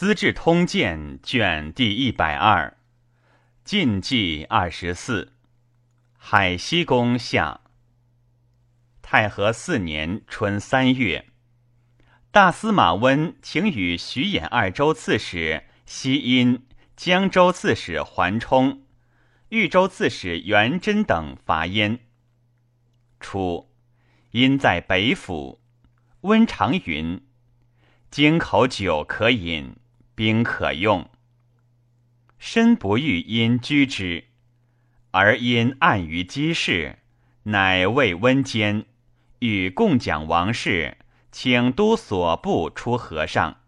资治通鉴》卷第一百二，晋纪二十四，海西公下。太和四年春三月，大司马温请与徐衍二州刺史西殷、江州刺史桓冲、豫州刺史元贞等伐燕。初，因在北府，温长云：“京口酒可饮，兵可用。”身不欲因居之，而因暗于机事，乃谓温监。与共讲王事，请都所部出和尚。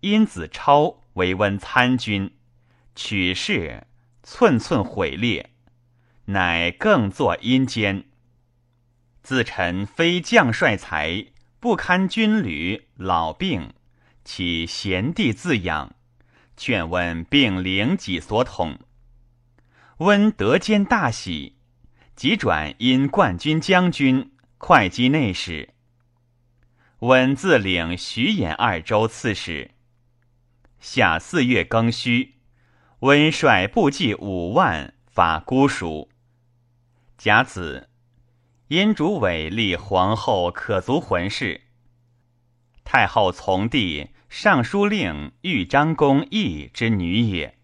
殷子超为温参军，取事寸寸毁裂，乃更作阴间。自臣非将帅才，不堪军旅，老病，其贤弟自养，劝温并领己所统。温得兼大喜，即转因冠军将军。会稽内史，温自领徐兖二州刺史。夏四月庚戌，温率部骑五万伐姑蜀。甲子，殷主委立皇后可足浑氏。太后从弟尚书令豫章公义之女也。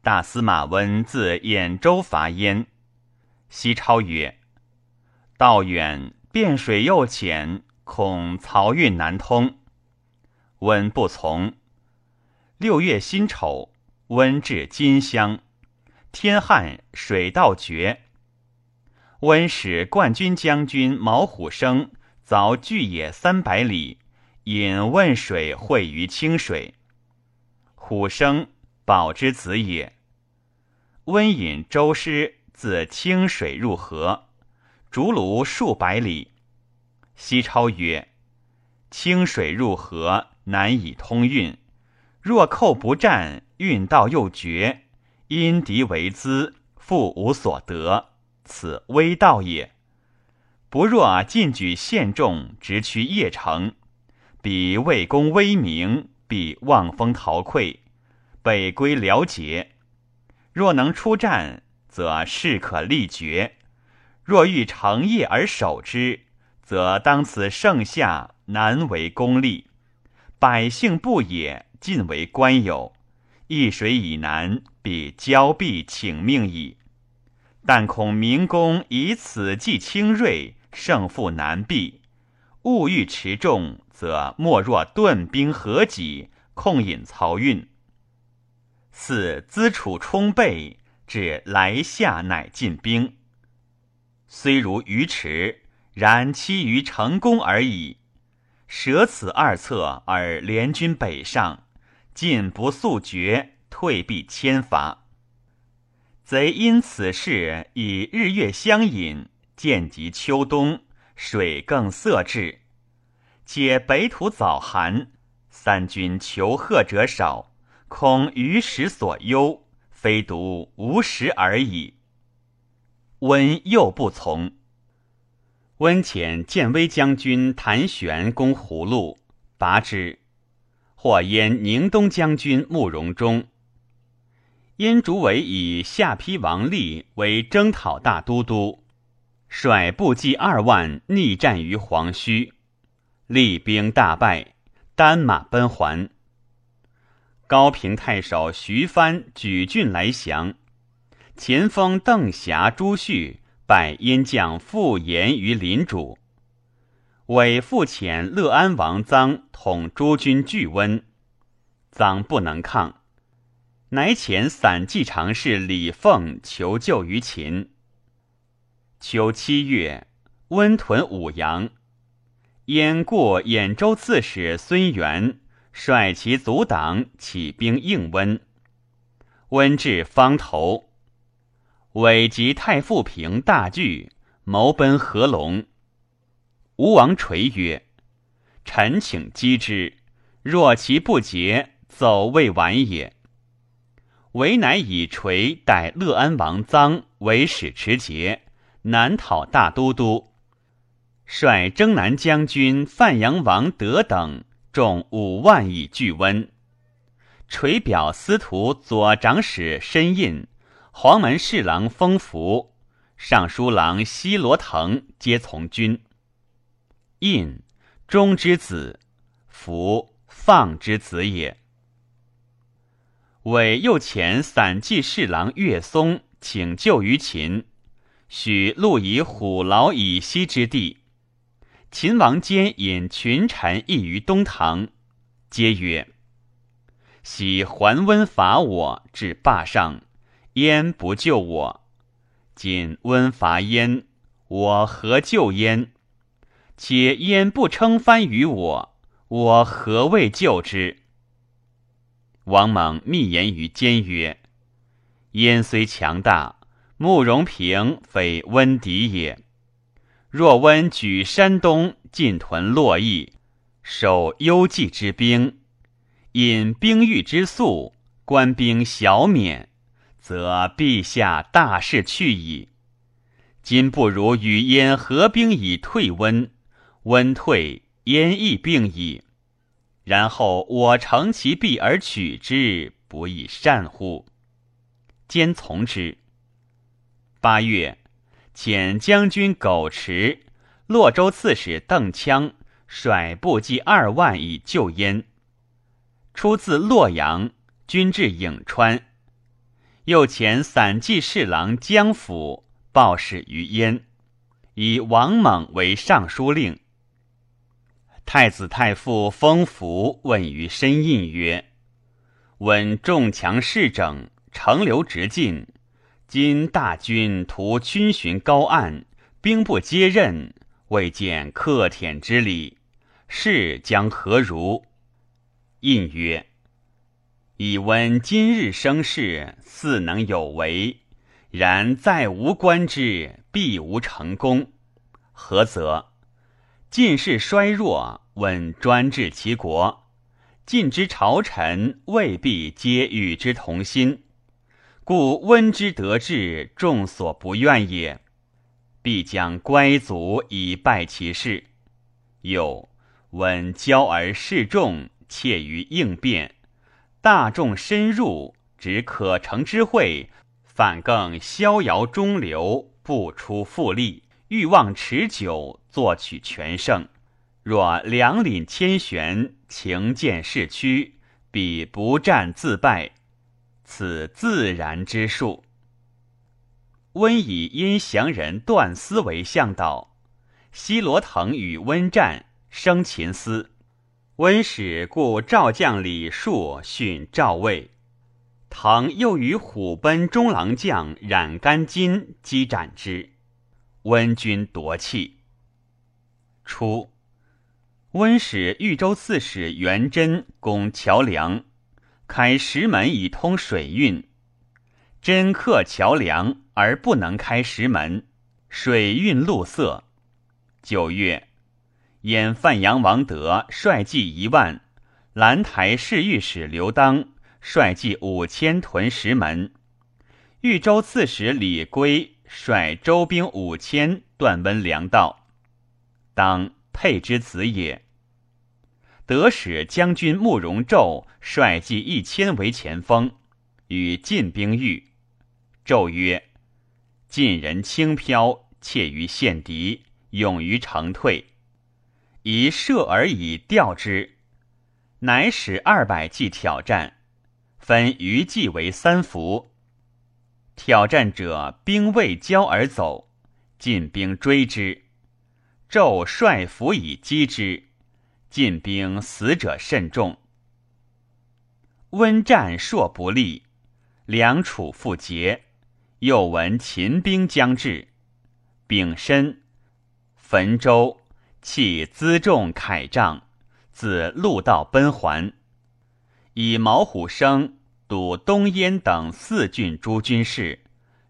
大司马温自兖州伐燕。西超曰。道远，汴水又浅，恐漕运难通。温不从。六月辛丑，温至金乡，天旱，水道绝。温使冠军将军毛虎生凿巨野三百里，引汶水汇于清水。虎生，宝之子也。温引周师自清水入河。竹庐数百里，西超曰：“清水入河，难以通运。若寇不战，运道又绝，因敌为资，复无所得，此危道也。不若进举县众，直趋邺城，彼魏公威名，必望风陶溃，北归辽解。若能出战，则势可力绝。”若欲成业而守之，则当此盛夏难为功立，百姓不也，尽为官有。易水以南，必交臂请命矣。但恐明公以此计轻锐，胜负难避。物欲持重，则莫若顿兵合己，控引漕运。四资楚充备，至来夏乃进兵。虽如鱼池，然期于成功而已。舍此二策而联军北上，进不速决，退必千伐。贼因此事以日月相引，渐及秋冬，水更色至。且北土早寒，三军求贺者少，恐于时所忧，非独无食而已。温又不从。温遣建威将军谭玄攻葫芦，拔之。或焉宁东将军慕容忠。燕主伟以下邳王立为征讨大都督，率部骑二万逆战于黄须，厉兵大败，单马奔还。高平太守徐帆举郡来降。前锋邓霞、朱旭拜燕将傅延于林主，委复遣乐安王臧统诸军拒温，臧不能抗，乃遣散骑常侍李凤求救于秦。秋七月，温屯武阳，燕过兖州刺史孙元率其阻党起兵应温，温至方头。委及太傅平大惧，谋奔合龙。吴王垂曰：“臣请击之，若其不捷，走未晚也。”唯乃以垂代乐安王臧为使持节，南讨大都督，率征南将军范阳王德等众五万以拒温。垂表司徒左长史申印、黄门侍郎封福、尚书郎西罗腾皆从军。印，中之子；福，放之子也。为右前散骑侍郎岳松请救于秦，许路以虎牢以西之地。秦王坚引群臣议于东堂，皆曰。喜桓温伐我至霸上，燕不救我。今温伐燕，我何救燕？且燕不称藩于我，我何谓救之？王猛密言于坚曰：“燕虽强大，慕容平非温敌也。若温举山东，进屯洛邑，守幽蓟之兵。”引兵御之粟，官兵小免，则陛下大事去矣。今不如与燕合兵以退温，温退，燕亦病矣。然后我乘其弊而取之，不亦善乎？兼从之。八月，遣将军苟持、洛州刺史邓羌率部骑二万以救燕。出自洛阳，军至颍川，又遣散骑侍郎江府报使于燕，以王猛为尚书令。太子太傅封福问于申印曰：“闻众强势整，城流直进，今大军图军巡高岸，兵不接任，未见克舔之礼，事将何如？”印曰：“以闻今日生事，似能有为，然再无观之，必无成功。何则？晋士衰弱，问专治其国；晋之朝臣未必皆与之同心，故温之得志，众所不愿也。必将乖足以败其事。又闻骄而示众。”怯于应变，大众深入，指可成之会，反更逍遥中流，不出复利，欲望持久，作取全胜。若两领千悬，情见势屈，彼不战自败，此自然之术。温以殷降人段思为向导，西罗腾与温战，生秦思。温使故赵将李树训赵魏，腾又与虎贲中郎将冉干金击斩之，温军夺气。初，温使豫州刺史元贞攻桥梁，开石门以通水运，真克桥梁而不能开石门，水运路塞。九月。燕范阳王德率骑一万，兰台侍御史刘当率骑五千屯石门，豫州刺史李圭率周兵五千断温粮道。当沛之子也。得使将军慕容昼率骑一千为前锋，与晋兵遇。胄曰：“晋人轻飘，怯于陷敌，勇于城退。”以射而以吊之，乃使二百骑挑战，分余骑为三伏。挑战者兵未交而走，晋兵追之，纣率伏以击之，晋兵死者甚众。温战硕不利，梁楚复结，又闻秦兵将至，丙申，汾州。弃辎重铠杖，自陆道奔还，以毛虎生堵东燕等四郡诸军事，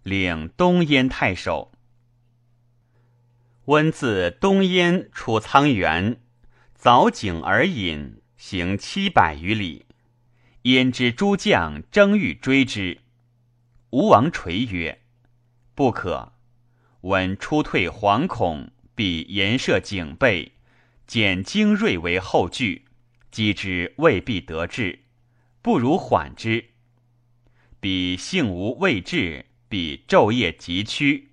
领东燕太守。温自东燕出沧源，凿井而饮，行七百余里。焉知诸将争欲追之，吴王垂曰：“不可。”闻出退惶恐。必严设警备，减精锐为后拒，击之未必得志，不如缓之。彼性无未至，彼昼夜急趋，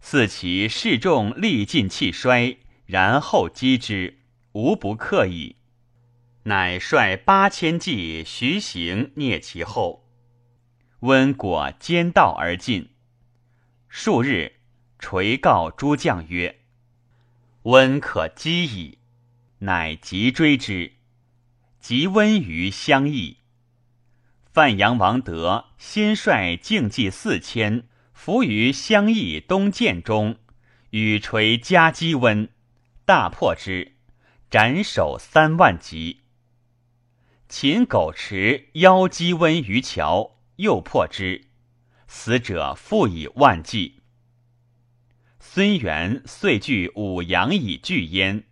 似其事重力尽气衰，然后击之，无不克矣。乃率八千骑徐行，蹑其后。温果兼道而进。数日，垂告诸将曰：“温可击矣。”乃急追之。及温于相邑。范阳王德先率竞骑四千，伏于相邑东涧中，与垂夹击温，大破之，斩首三万级。秦狗持邀击温于桥，又破之，死者复以万计。孙元遂据武阳以拒焉。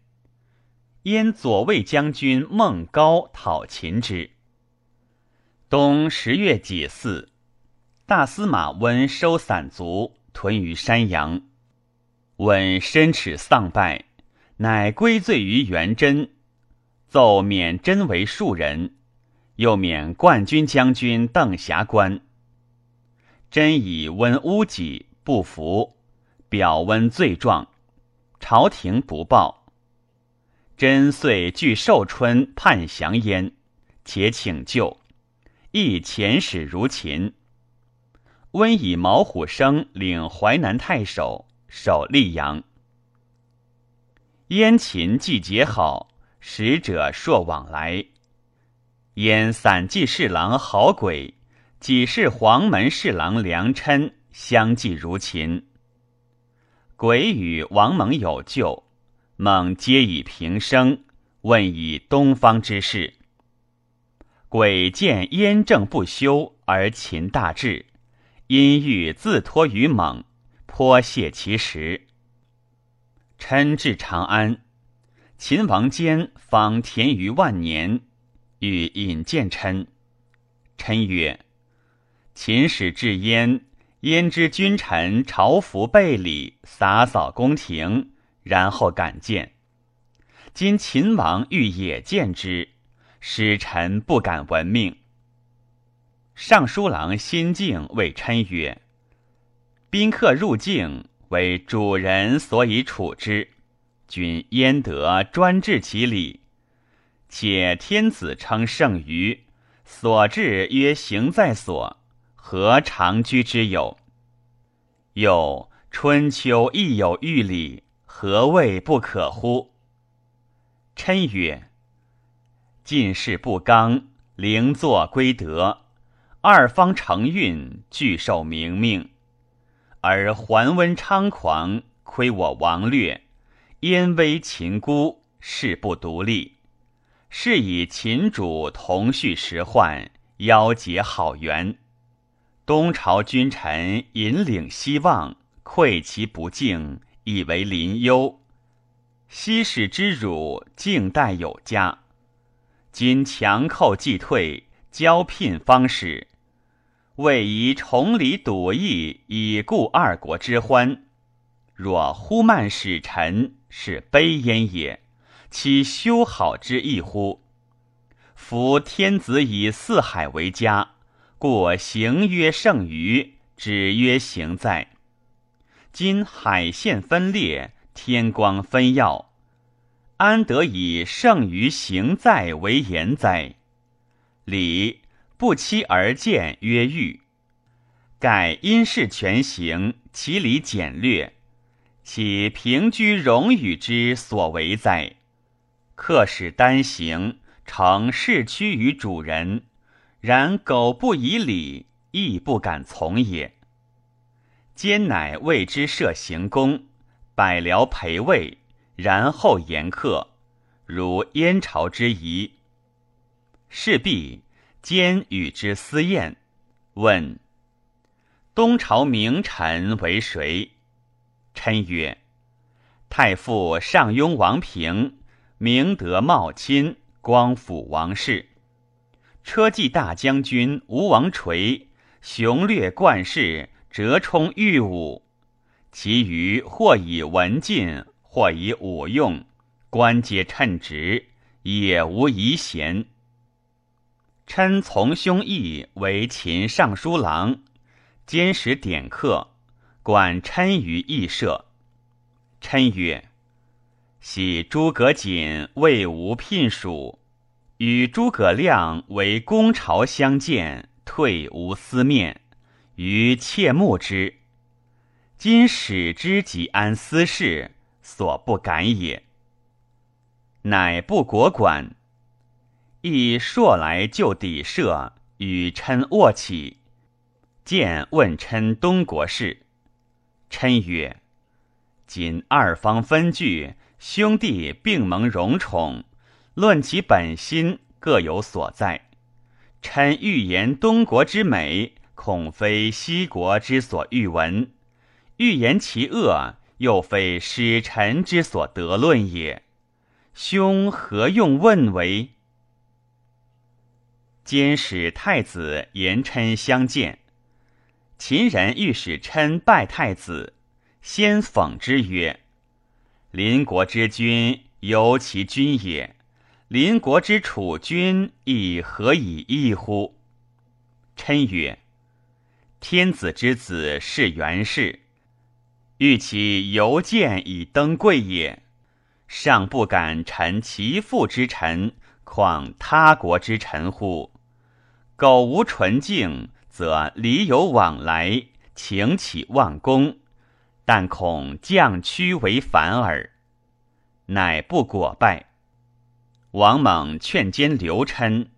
燕左卫将军孟高讨秦之。冬十月己巳，大司马温收散卒，屯于山阳。温申耻丧败，乃归罪于元贞，奏免真为庶人，又免冠军将军邓霞官。真以温污己，不服，表温罪状，朝廷不报。真遂据寿春叛降焉，且请救，亦遣使如秦。温以毛虎生领淮南太守，守溧阳。燕秦既结好，使者朔往来。燕散骑侍郎郝轨，己是黄门侍郎梁琛相继如秦。鬼与王蒙有旧。猛皆以平生，问以东方之事。鬼见燕政不修，而秦大治，因欲自托于猛，颇泄其实。琛至长安，秦王坚访田于万年，欲引见琛。琛曰：“秦使至焉，焉知君臣朝服备礼，洒扫宫廷。”然后敢见，今秦王欲也见之，使臣不敢闻命。尚书郎辛敬谓琛曰：“宾客入境，为主人所以处之，君焉得专治其礼？且天子称圣于，所至曰行在所，何长居之有？又春秋亦有御礼。”何谓不可乎？琛曰：“进士不刚，灵作归德，二方承运，俱受明命。而桓温猖狂，亏我王略；燕威秦孤，事不独立。是以秦主同叙时患，邀结好缘。东朝君臣引领希望，愧其不敬。”以为临忧，昔使之辱，静待有加。今强寇既退，交聘方始，为宜重礼笃义，以固二国之欢。若忽慢使臣，是悲焉也。其修好之意乎？夫天子以四海为家，故行曰胜于，止曰行在。今海线分裂，天光分耀，安得以胜于行在为言哉？礼不期而见曰欲，盖因事全行，其理简略，其平居荣与之所为哉？客使单行，成事屈于主人，然苟不以礼，亦不敢从也。兼乃为之设行宫，百僚陪位，然后言客，如燕朝之仪。事毕，兼与之私宴，问：东朝名臣为谁？琛曰：太傅上庸王平，明德茂亲，光辅王室。车骑大将军吴王垂，雄略冠世。折冲御武，其余或以文进，或以武用，官皆称职，也无遗贤。琛从兄义为秦尚书郎，兼使典客，管琛于义社。琛曰：“喜诸葛瑾为吾聘属，与诸葛亮为公朝相见，退无私面，于切慕之。今使之己安私事，所不敢也。”乃不国管。亦朔来就邸舍，与琛卧起，见问琛东国事。琛曰：“今二方分据，兄弟并蒙荣宠，论其本心，各有所在。琛欲言东国之美，恐非西国之所欲闻；欲言其恶，又非使臣之所得论也。兄何用问为？”兼使太子言琛相见，秦人欲使琛拜太子，先讽之曰：“邻国之君尤其君也，邻国之楚君亦何以异乎？”琛曰：“天子之子是元氏，欲其犹见以登贵也，尚不敢臣其父之臣，况他国之臣乎？”苟无纯净，则礼有往来，请起忘功，但恐降屈为反耳。乃不果拜。王猛劝兼刘琛，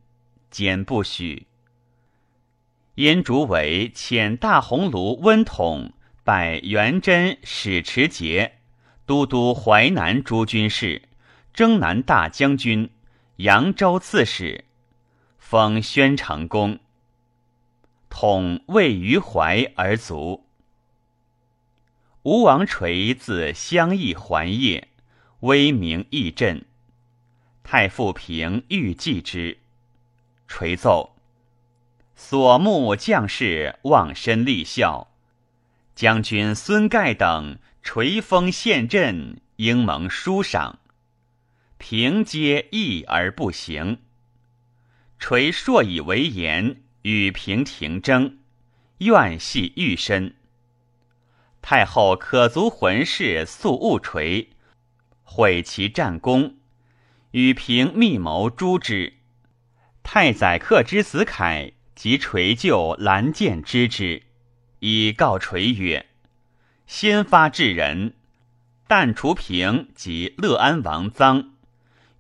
兼不许。燕竹为遣大鸿胪温统拜元贞使持节、都督淮南诸军事、征南大将军、扬州刺史。封宣城公，统位于淮而卒。吴王垂自襄邑还业，威名益振。太傅平欲祭之，垂奏：所慕将士忘身立孝，将军孙盖等垂封县镇，应蒙殊赏。平皆议而不行。垂硕以为言，与平廷争，怨系愈深。太后可足魂事，素误垂，毁其战功，与平密谋诛之。太宰客之子凯及垂就蓝剑知之，以告垂曰：“先发制人，但除平及乐安王臧，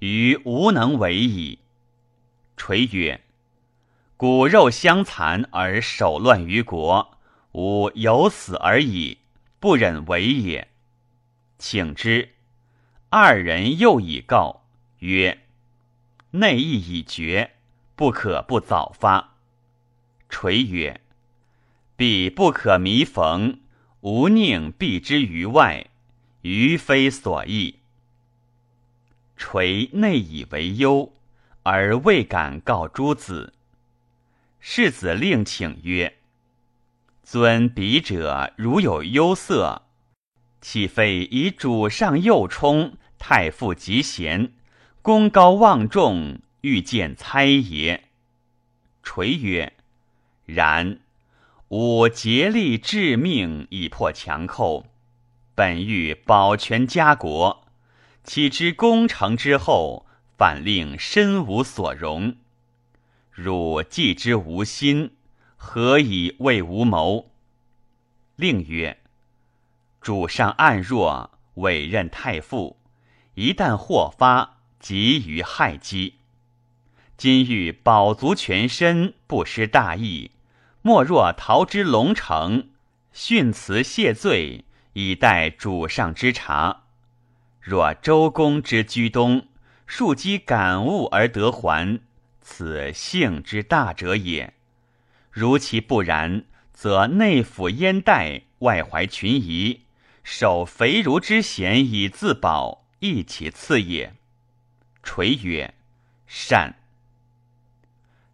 余无能为矣。”垂曰：“骨肉相残而手乱于国，吾有死而已，不忍为也。请之。”二人又以告曰：“内意已决，不可不早发。”垂曰：“彼不可弥逢，吾宁避之于外，于非所意。”垂内以为忧。而未敢告诸子。世子令请曰：“尊彼者如有忧色，岂非以主上右冲，太傅极贤，功高望重，欲见猜也？”垂曰：“然。吾竭力致命以破强寇，本欲保全家国，岂知攻城之后。”反令身无所容，汝既之无心，何以为吾谋？令曰：主上暗弱，委任太傅，一旦祸发，急于害机。今欲保足全身，不失大义，莫若逃之龙城，训辞谢罪，以待主上之察。若周公之居东。庶几感悟而得还，此幸之大者也。如其不然，则内府燕代，外怀群夷，守肥儒之贤以自保，亦其次也。垂曰：“善。”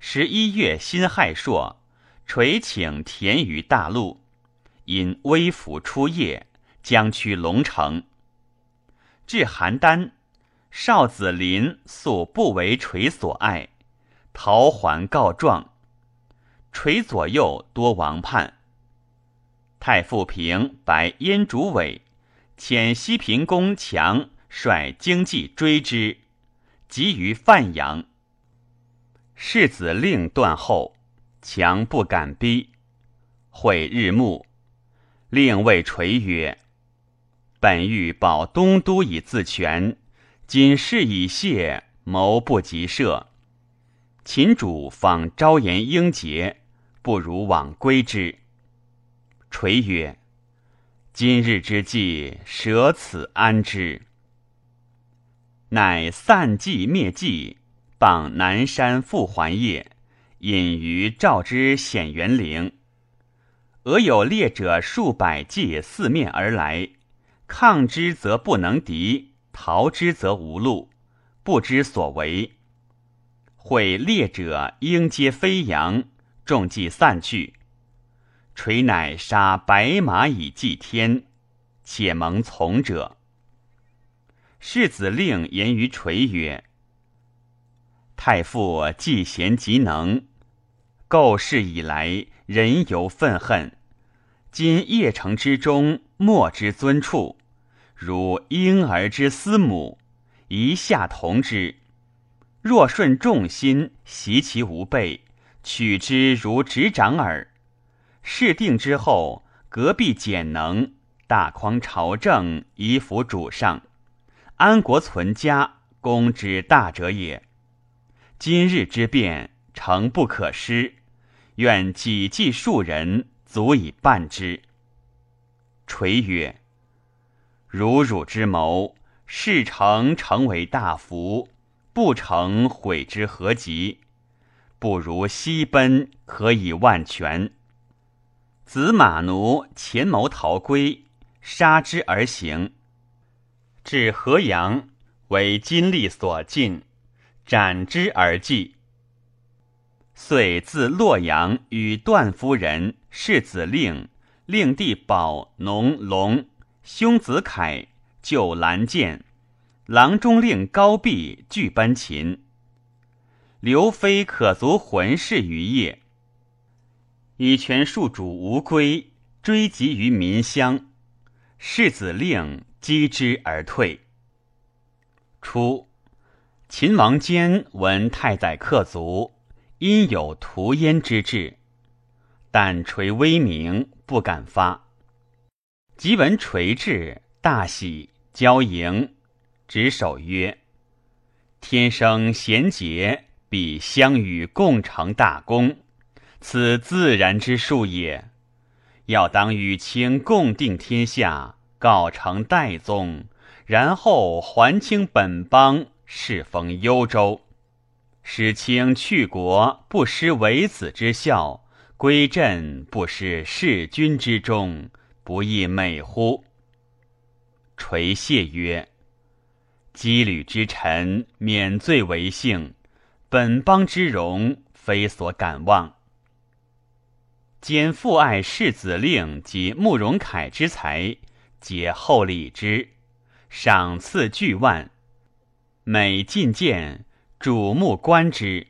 十一月辛亥朔，垂请田于大陆，因微服出夜，将趋龙城。至邯郸。少子林素不为垂所爱，陶桓告状。垂左右多王叛。太傅平白燕主委，遣西平公强率经济追之，急于范阳。世子令断后，强不敢逼。会日暮，令谓垂曰：“本欲保东都以自全。”今事已谢，谋不及赦。秦主访昭言英杰，不如往归之。垂曰：“今日之计，舍此安之？”乃散骑灭迹，傍南山复还夜，隐于赵之显元陵。俄有猎者数百骑四面而来，抗之则不能敌。逃之则无路，不知所为。会猎者应皆飞扬，众计散去。垂乃杀白马以祭天，且蒙从者。世子令言于垂曰：“太傅既贤极能，构事以来，人犹愤恨。今邺城之中，莫之尊处。”如婴儿之思母，一下同之。若顺众心，习其无备，取之如执掌耳。事定之后，隔壁简能，大匡朝政，以辅主上，安国存家，公之大者也。今日之变，诚不可失。愿己计数人，足以办之。垂曰。如汝之谋，事成成为大福，不成悔之何及？不如西奔，可以万全。子马奴前谋逃归，杀之而行，至河阳，为金力所尽，斩之而祭。遂自洛阳与段夫人、世子令、令弟保、农龙。兄子凯救兰剑，郎中令高壁拒奔秦。刘飞可足魂氏于夜，以权戍主无归，追及于民乡。世子令击之而退。初，秦王坚闻太宰克卒，因有屠燕之志，但垂威名，不敢发。即闻垂至，大喜，交迎，执手曰：“天生贤杰，必相与共成大功，此自然之术也。要当与卿共定天下，告成代宗，然后还清本邦，世封幽州，使卿去国，不失为子之孝；归镇，不失弑君之忠。”不亦美乎？垂谢曰：“羁旅之臣，免罪为幸，本邦之荣，非所敢忘。兼父爱世子令及慕容凯之才，皆厚礼之，赏赐巨万。每进见，瞩目观之。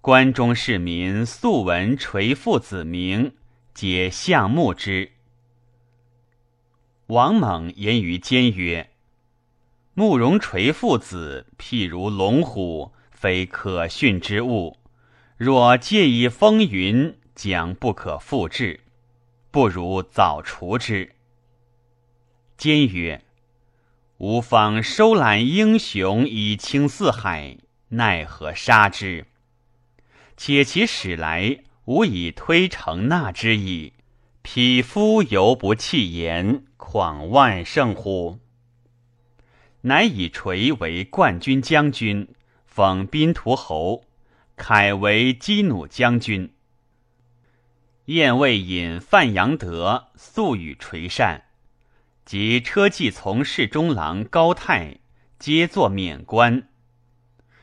关中市民素闻垂父子名，皆向慕之。”王猛言于坚曰：“慕容垂父子，譬如龙虎，非可驯之物。若借以风云，将不可复制。不如早除之。”坚曰：“吾方收揽英雄以清四海，奈何杀之？且其使来，吾以推成纳之矣。匹夫犹不弃言。”况万胜乎？乃以垂为冠军将军，封宾图侯；凯为击弩将军。燕魏引范阳德素与垂善，及车骑从事中郎高泰，皆作免官。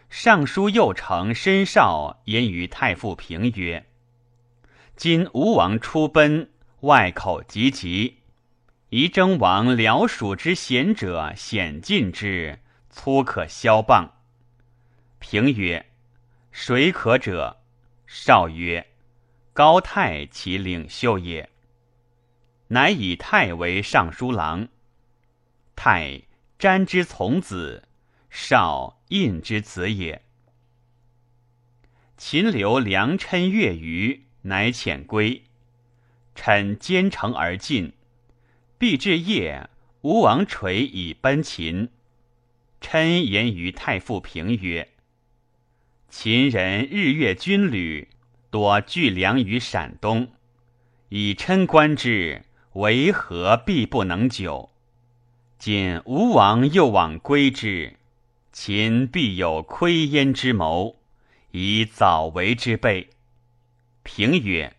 尚书右丞申少言于太傅平曰：“今吴王出奔，外口急急。”宜征王僚属之贤者，显进之，粗可削棒。平曰：“谁可者？”少曰：“高太其领袖也。”乃以太为尚书郎。太詹之从子，少印之子也。秦留良琛越余，乃遣归。臣兼程而进，必至夜，吴王垂以奔秦。琛言于太傅平曰：“秦人日月军旅多聚粮于陕东，以琛观之，为何必不能久？今吴王又往归之，秦必有窥焉之谋，以早为之备。”平曰。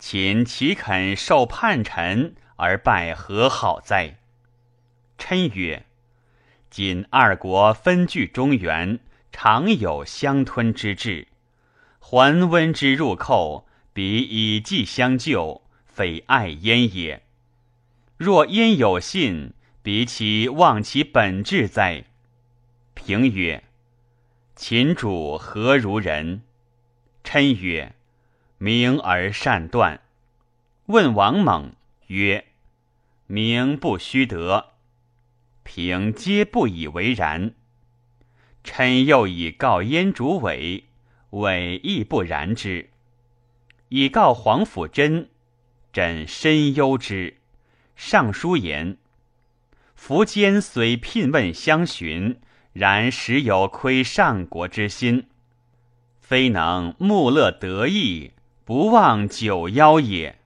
秦岂肯受叛臣而败何好哉？琛曰：“今二国分据中原，常有相吞之志。桓温之入寇，彼以计相救，非爱焉也。若焉有信，彼岂忘其本志哉？”平曰：“秦主何如人？”琛曰。明而善断。问王猛曰：“名不虚得。”平皆不以为然。臣又以告燕主伟，伟亦不然之。以告皇甫真，朕深忧之。上书言：“苻坚虽聘问相寻，然实有亏上国之心，非能穆乐得意。”不忘九邀也。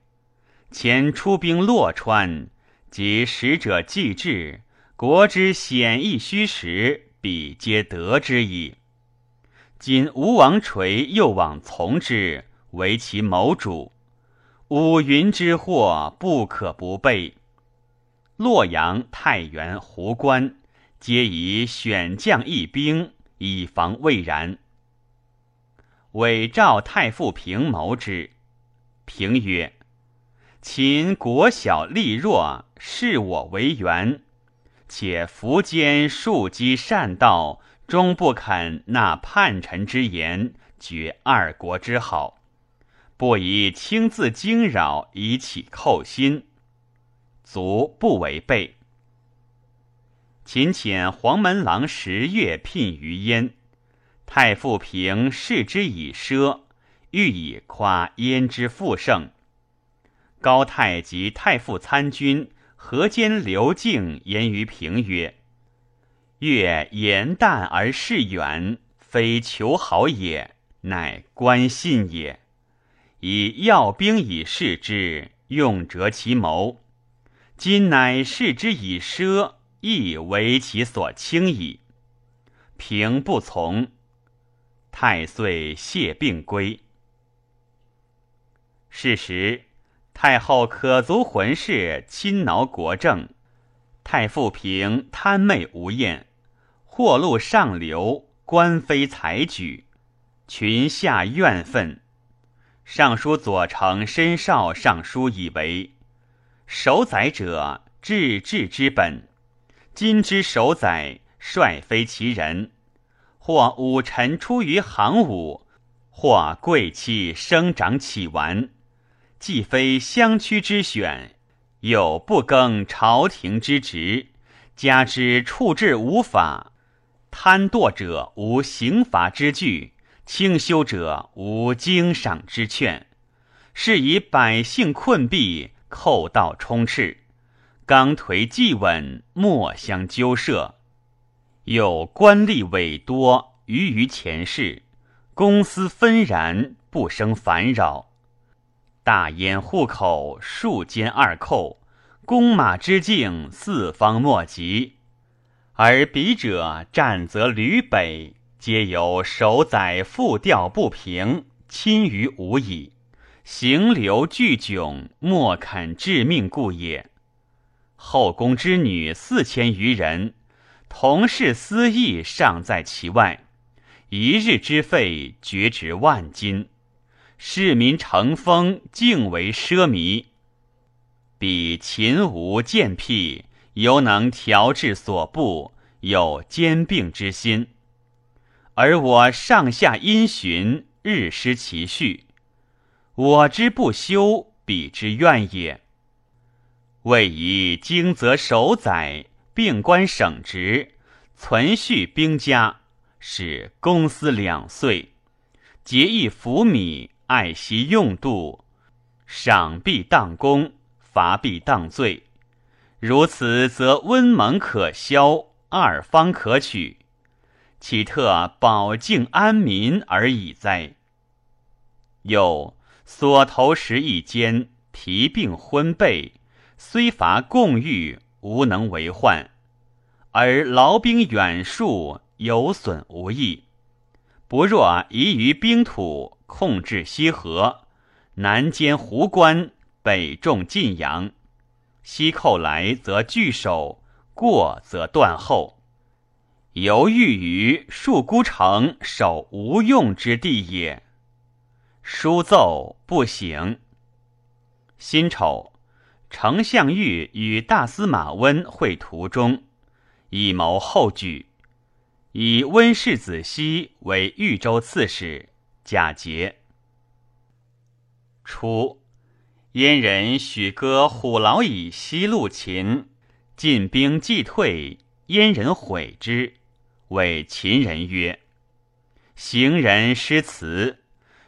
前出兵洛川，及使者既至，国之险易虚实，彼皆得之矣。今吴王垂又往从之，为其谋主，五云之祸不可不备。洛阳、太原、壶关，皆以选将一兵，以防未然。伪赵太傅平谋之，平曰：“秦国小力弱，视我为援，且苻坚庶积善道，终不肯纳叛臣之言，绝二国之好，不以轻自惊扰，以起寇心，足不违背。”秦遣黄门郎十月聘于燕。太傅平视之以奢，欲以夸燕之富盛。高太及太傅参军河间刘敬言于平曰：“越言淡而事远，非求好也，乃观信也。以要兵以示之，用折其谋。今乃示之以奢，亦为其所轻矣。平不从。”太岁谢病归。是时，太后可足浑氏亲挠国政，太傅平贪媚无厌，祸禄上流，官非才举，群下怨愤。尚书左丞申少上书以为：守宰者，治治之本。今之守宰，率非其人。或武臣出于行伍，或贵戚生长起完，既非相区之选，又不更朝廷之职，加之处置无法，贪惰者无刑罚之具，清修者无经赏之劝，是以百姓困弊，寇盗充斥，刚颓既稳，莫相纠涉。有官吏委多，余于前世；公私纷然，不生烦扰。大焉户口，数间二寇，弓马之境，四方莫及。而彼者战则吕北，皆由守宰复调不平，亲于吾矣。行流俱窘，莫肯致命故也。后宫之女四千余人。同事私议尚在其外，一日之费绝值万金，市民成风，竟为奢靡。彼秦吴贱辟，犹能调治所部，有兼并之心。而我上下因循，日失其序。我之不修，彼之怨也。未以经则守宰，并官省职，存续兵家，使公私两岁，节义服米，爱惜用度，赏必当功，罚必当罪。如此，则温蒙可消，二方可取。岂特保境安民而已哉？又所投食一间，疲病昏背，虽乏共御，无能为患；而劳兵远戍，有损无益。不若移于兵土，控制西河，南兼湖关，北重晋阳，西寇来则拒守，过则断后。犹豫于树孤城，守无用之地也。书奏不行。辛丑，丞相欲与大司马温会途中，以谋后举，以温世子熙为豫州刺史，假节。初，燕人许歌虎牢以西路秦，进兵既退，燕人悔之。谓秦人曰：“行人失辞，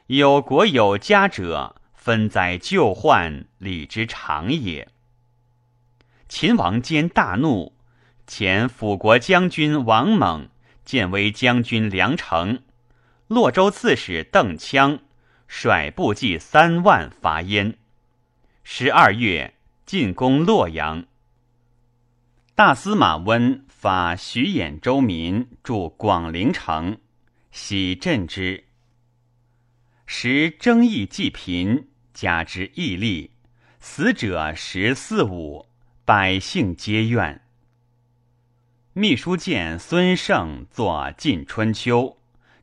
有国有家者，分灾救患，礼之常也。”秦王坚大怒，遣辅国将军王猛、建威将军梁成、洛州刺史邓羌率部骑三万伐燕。十二月，进攻洛阳。大司马温。发徐兖州民驻广陵城，喜镇之。时征役既贫，加之义利，死者十四五，百姓皆怨。秘书监孙胜作《晋春秋》，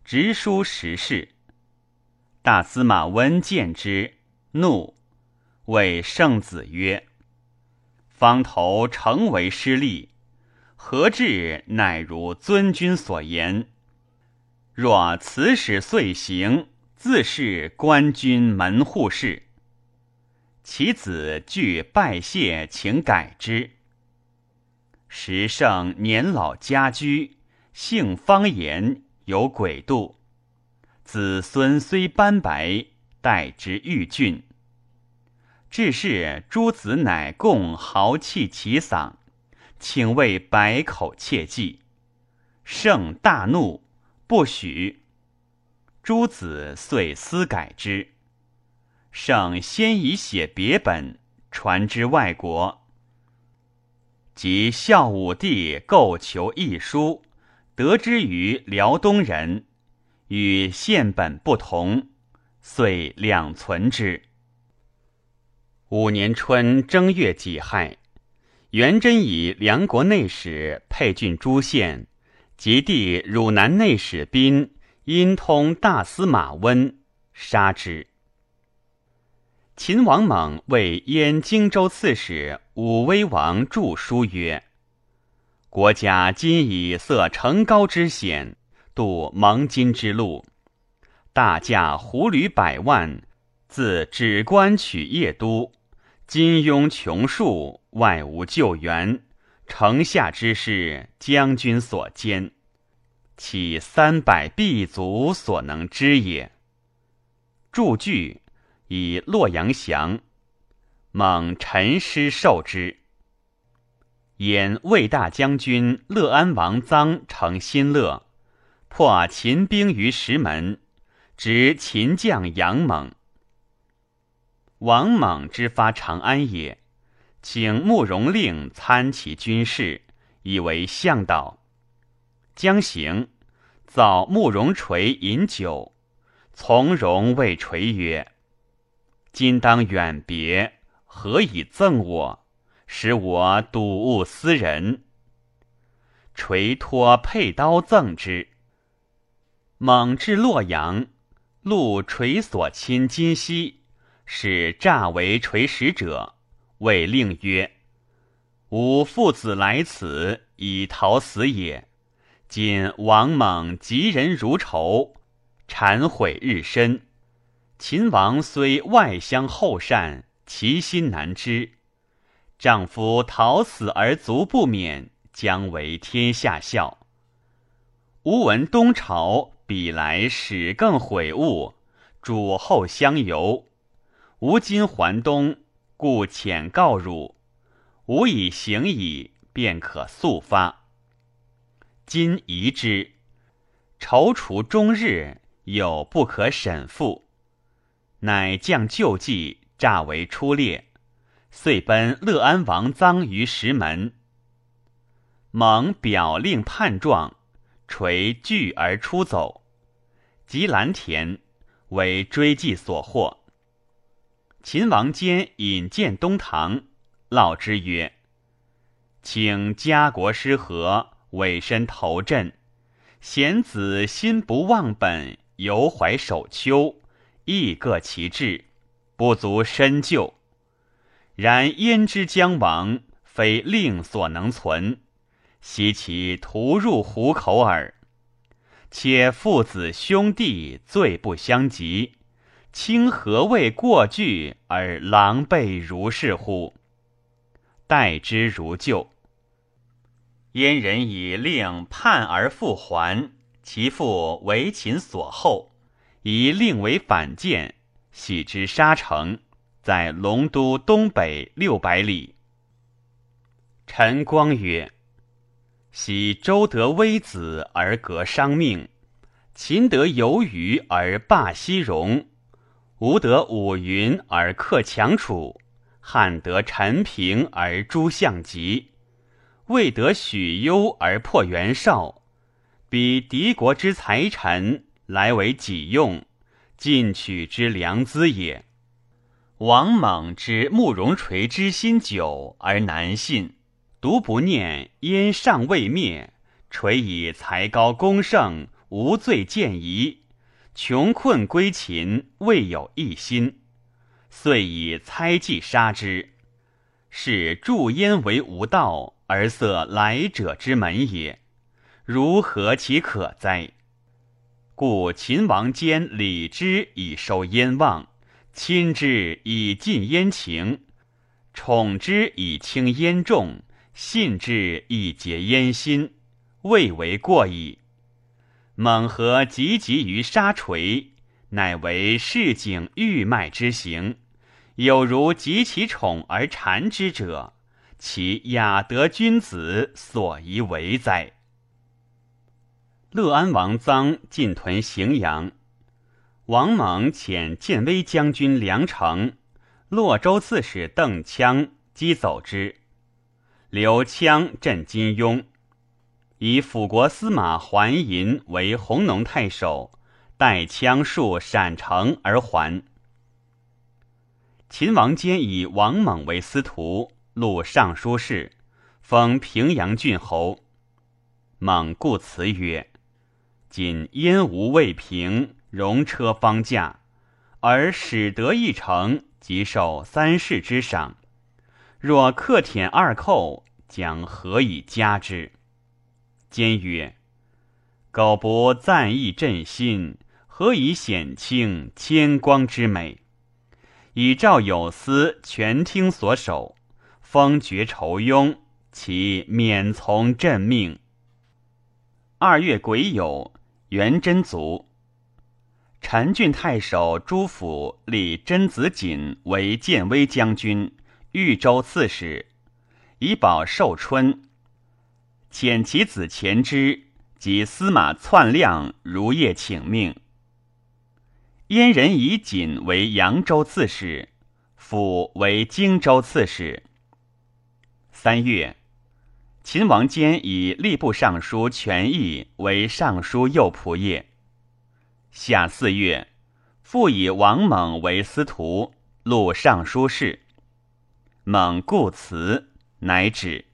直书时事。大司马温见之，怒，谓圣子曰：“方头诚为失利。”何至乃如尊君所言？若此使遂行，自是官军门户事。其子惧拜谢，请改之。时圣年老家居，性方言，有诡度。子孙虽斑白，待之愈俊。至是诸子乃共豪气其嗓。请为百口切记，圣大怒，不许。诸子遂私改之。圣先以写别本，传之外国。及孝武帝构求一书，得之于辽东人，与县本不同，遂两存之。五年春正月己亥。元贞以梁国内史沛郡诸县，及弟汝南内史宾因通大司马温，杀之。秦王猛为燕荆州刺史武威王著书曰：“国家今以色成高之险，渡蒙金之路，大驾胡旅百万，自止关取邺都。”金庸穷数，外无救援。城下之事，将军所兼，岂三百臂卒所能知也？著句以洛阳降，蒙陈师受之。演魏大将军乐安王臧成新乐，破秦兵于石门，执秦将杨猛。王猛之发长安也，请慕容令参其军事，以为向导。将行，早慕容垂饮酒，从容谓垂曰：“今当远别，何以赠我，使我睹物思人？”垂托佩刀赠之。猛至洛阳，路垂所亲金溪。使诈为垂使者，谓令曰：“吾父子来此，以逃死也。今王猛急人如仇，忏悔日深。秦王虽外相厚善，其心难知。丈夫逃死而卒不免，将为天下笑。吾闻东朝比来始更悔悟，主后相由。吾今还东，故遣告汝。吾以行矣，便可速发。今疑之，踌躇终日，有不可审复。乃将救济，诈为出猎，遂奔乐安王臧于石门。蒙表令叛状。垂拒而出走，及蓝田，为追迹所获。秦王坚引见东堂，告之曰：“请家国失和，委身投镇。贤子心不忘本，犹怀守丘，亦各其志，不足深究。然焉知将亡，非令所能存。”惜其徒入虎口耳，且父子兄弟罪不相及，卿何谓过惧而狼狈如是乎？待之如旧。燕人以令叛而复还，其父为秦所厚，以令为反间，喜之沙城，在龙都东北六百里。陈光曰。昔周得微子而革商命，秦得游鱼而霸西戎，吴得五云而克强楚，汉得陈平而诛项籍，魏得许攸而破袁绍。彼敌国之财臣，来为己用，进取之良资也。王猛之慕容垂之心久而难信。独不念燕尚未灭，垂以才高功盛，无罪见疑，穷困归秦，未有一心，遂以猜忌杀之，是助燕为无道，而塞来者之门也。如何其可哉？故秦王坚礼之以收燕望，亲之以尽燕情，宠之以轻燕重。信之以结燕心，未为过矣。猛何汲汲于沙锤，乃为市井欲迈之行，有如及其宠而缠之者，其雅德君子所宜为哉？乐安王臧进屯荥阳，王猛遣建威将军梁成、洛州刺史邓羌击走之。刘羌镇金庸，以辅国司马桓寅为弘农太守，代羌戍陕城而还。秦王坚以王猛为司徒，录尚书事，封平阳郡侯。猛故辞曰：“今燕吴未平，戎车方驾，而使得一城，即受三世之赏。若克舔二寇。”将何以加之？坚曰：“苟不赞义振心，何以显清千光之美？以赵有司全听所守，封爵仇庸，其免从朕命。”二月癸酉，元贞卒。陈郡太守朱府立甄子瑾为建威将军、豫州刺史。以保寿春，遣其子前之及司马篡亮如夜请命。燕人以瑾为扬州刺史，辅为荆州刺史。三月，秦王坚以吏部尚书权益为尚书右仆射。夏四月，复以王猛为司徒，录尚书事。猛故辞。乃止。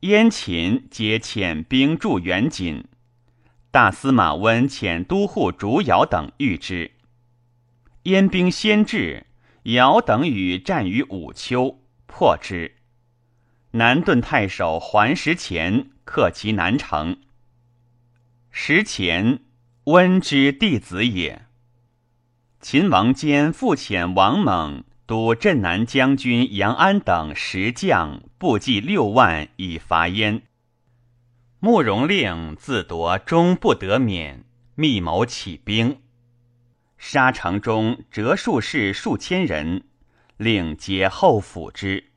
燕秦皆遣兵助援锦，大司马温遣都护烛尧等御之。燕兵先至，尧等与战于武丘，破之。南顿太守桓石前克其南城。石前，温之弟子也。秦王坚复遣王猛督镇南将军杨安等十将，部骑六万以伐燕。慕容令自夺终不得免，密谋起兵，杀城中折术士数千人，令皆后辅之。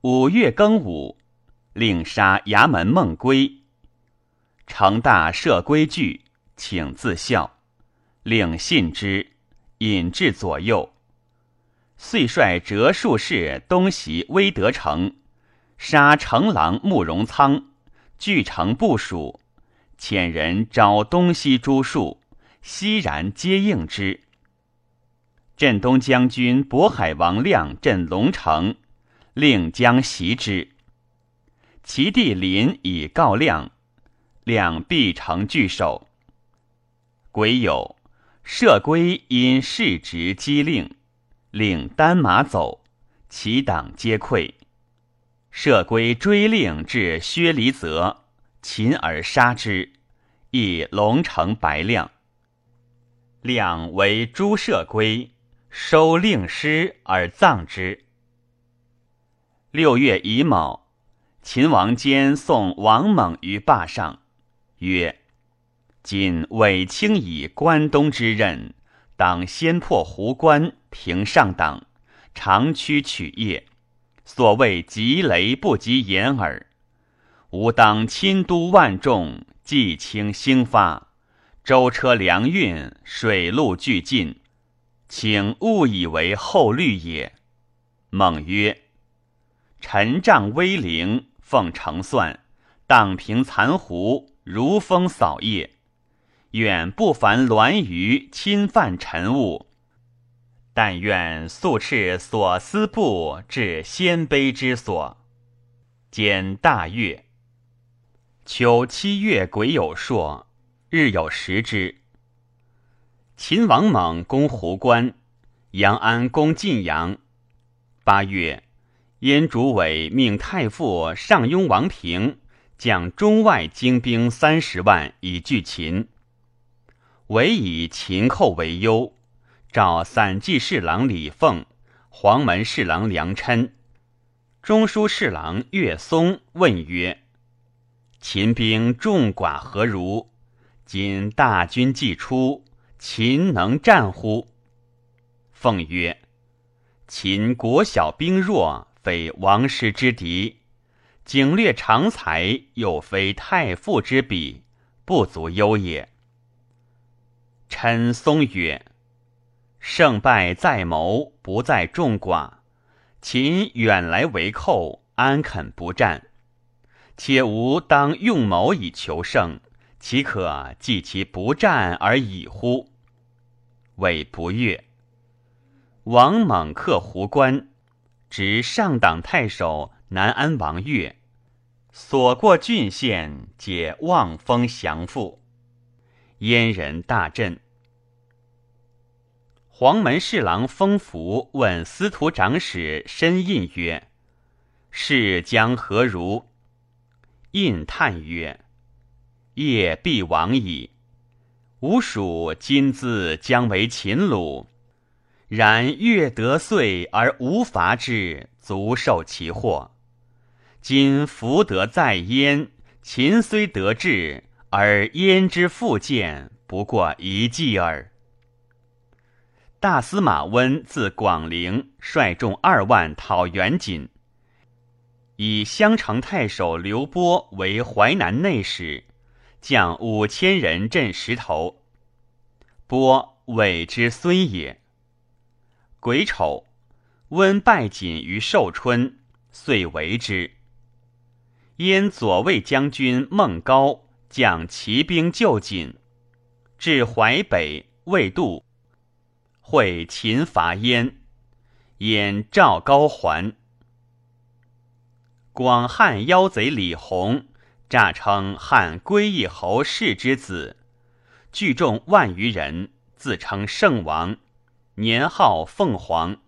五月庚午，令杀衙门孟归。成大设规矩，请自效。令信之，引至左右。遂率折术士东袭威德城，杀城郎慕容仓，据城部署，遣人招东西诸术，悉然皆应之。镇东将军渤海王亮镇龙城。令将袭之，其弟临以告亮，亮必成拒守。癸酉，射归因事职机令，令单马走，其党皆溃。射归追令至薛离泽，擒而杀之，亦龙城白亮。亮为朱射归，收令师而葬之。六月乙卯，秦王坚送王猛于霸上，曰：“今韦卿以关东之任，当先破胡关，平上党，长驱取业。所谓急雷不及掩耳。吾当亲都万众，济清兴发，舟车粮运，水陆俱进，请勿以为后虑也。”猛曰。陈仗威灵，奉承算，荡平残胡，如风扫叶，远不凡栾鱼侵犯臣物。但愿速斥所思部至鲜卑之所。兼大悦。秋七月癸酉朔，日有食之。秦王猛攻胡关，杨安攻晋阳。八月。燕主委命太傅上庸王平将中外精兵三十万以拒秦，唯以秦寇为忧，召散骑侍郎李凤、黄门侍郎梁琛、中书侍郎岳松问曰：“秦兵众寡何如？今大军既出，秦能战乎？”奉曰：“秦国小兵弱。”非王师之敌，景略长才，又非太傅之比，不足忧也。陈松曰：“胜败在谋，不在众寡。秦远来为寇，安肯不战？且吾当用谋以求胜，岂可计其不战而已乎？”谓不悦。王猛克胡关。执上党太守南安王岳，所过郡县皆望风降附，燕人大震。黄门侍郎封福问司徒长史申印曰：“事将何如？”印叹曰：“业必亡矣。吾属今自将为秦虏。”然越得遂而无伐之，足受其祸。今福德在焉，秦虽得志，而焉之复见，不过一计耳。大司马温自广陵率众二万讨袁锦，以襄城太守刘波为淮南内史，将五千人镇石头。波伪之孙也。癸丑，温拜锦于寿春，遂为之。燕左卫将军孟高将骑兵救锦，至淮北，未渡，会秦伐燕，燕赵高还。广汉妖贼李弘诈称汉归义侯氏之子，聚众万余人，自称圣王。年号凤凰。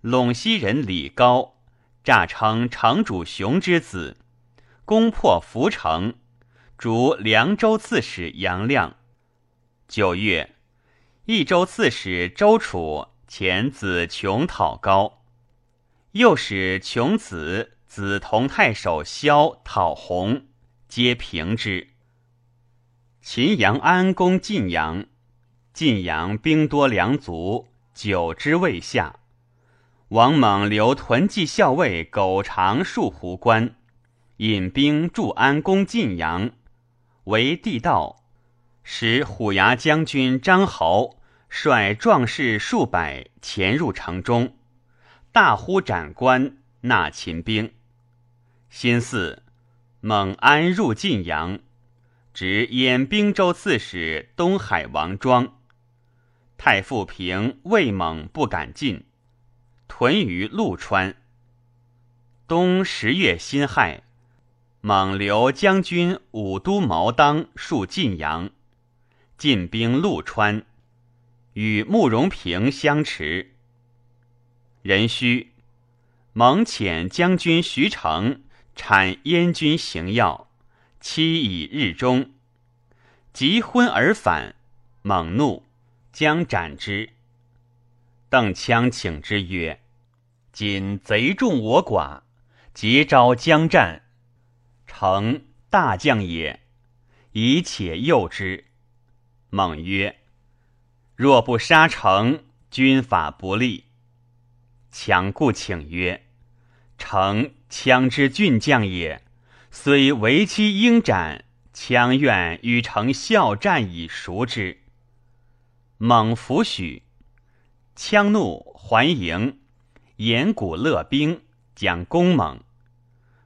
陇西人李高诈称城主雄之子，攻破涪城，逐凉州刺史杨亮。九月，益州刺史周楚遣子琼讨高，又使琼子子同太守萧讨洪，皆平之。秦阳安攻晋阳，晋阳兵多粮足，久之未下。王猛留屯骑校尉苟长戍壶关，引兵驻安攻晋阳，为地道，使虎牙将军张豪率壮士数百潜入城中，大呼斩官，纳秦兵。新巳，猛安入晋阳，执燕兵州刺史东海王庄。太傅平魏猛不敢进。屯于陆川。冬十月辛亥，蒙留将军武都毛当戍晋阳，进兵陆川，与慕容平相持。壬戌，蒙遣将军徐成产燕军行要，期以日中，及昏而返，猛怒，将斩之。邓羌请之曰。今贼众我寡，急招将战，成大将也，以且诱之。猛曰：“若不杀成，军法不利。”强故请曰：“成羌之俊将也，虽为期应斩，羌愿与成效战以赎之。”猛弗许，羌怒还营。言古乐兵将攻猛，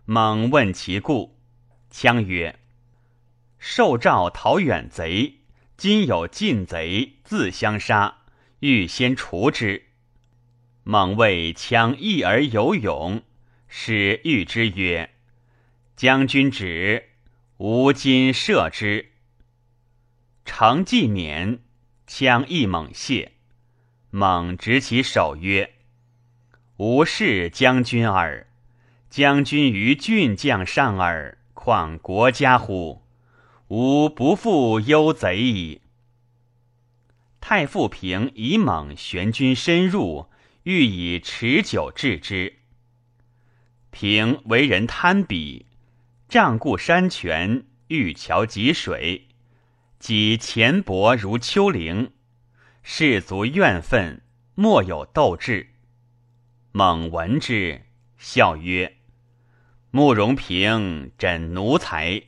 猛问其故，羌曰：“受诏讨远贼，今有近贼自相杀，欲先除之。”猛谓羌义而有勇，使谕之曰：“将军止，吾今射之。”成既免，羌亦猛谢，猛执其手曰。吾视将军耳，将军于郡将上耳，况国家乎？吾不负忧贼矣。太傅平以猛玄军深入，欲以持久制之。平为人贪鄙，仗固山泉，欲桥汲水，己钱帛如丘陵，士卒怨愤，莫有斗志。猛闻之，笑曰：“慕容平枕奴才，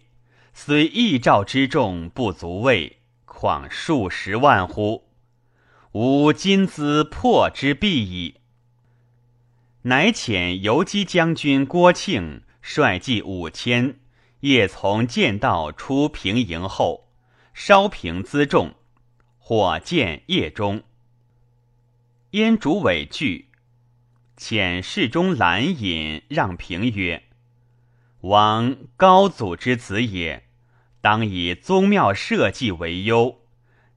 虽一兆之众不足畏，况数十万乎？吾今兹破之必矣。”乃遣游击将军郭庆率骑五千，夜从剑道出平营后，烧平辎重，火箭夜中。燕主委惧。遣侍中兰隐让平曰：“王高祖之子也，当以宗庙社稷为忧，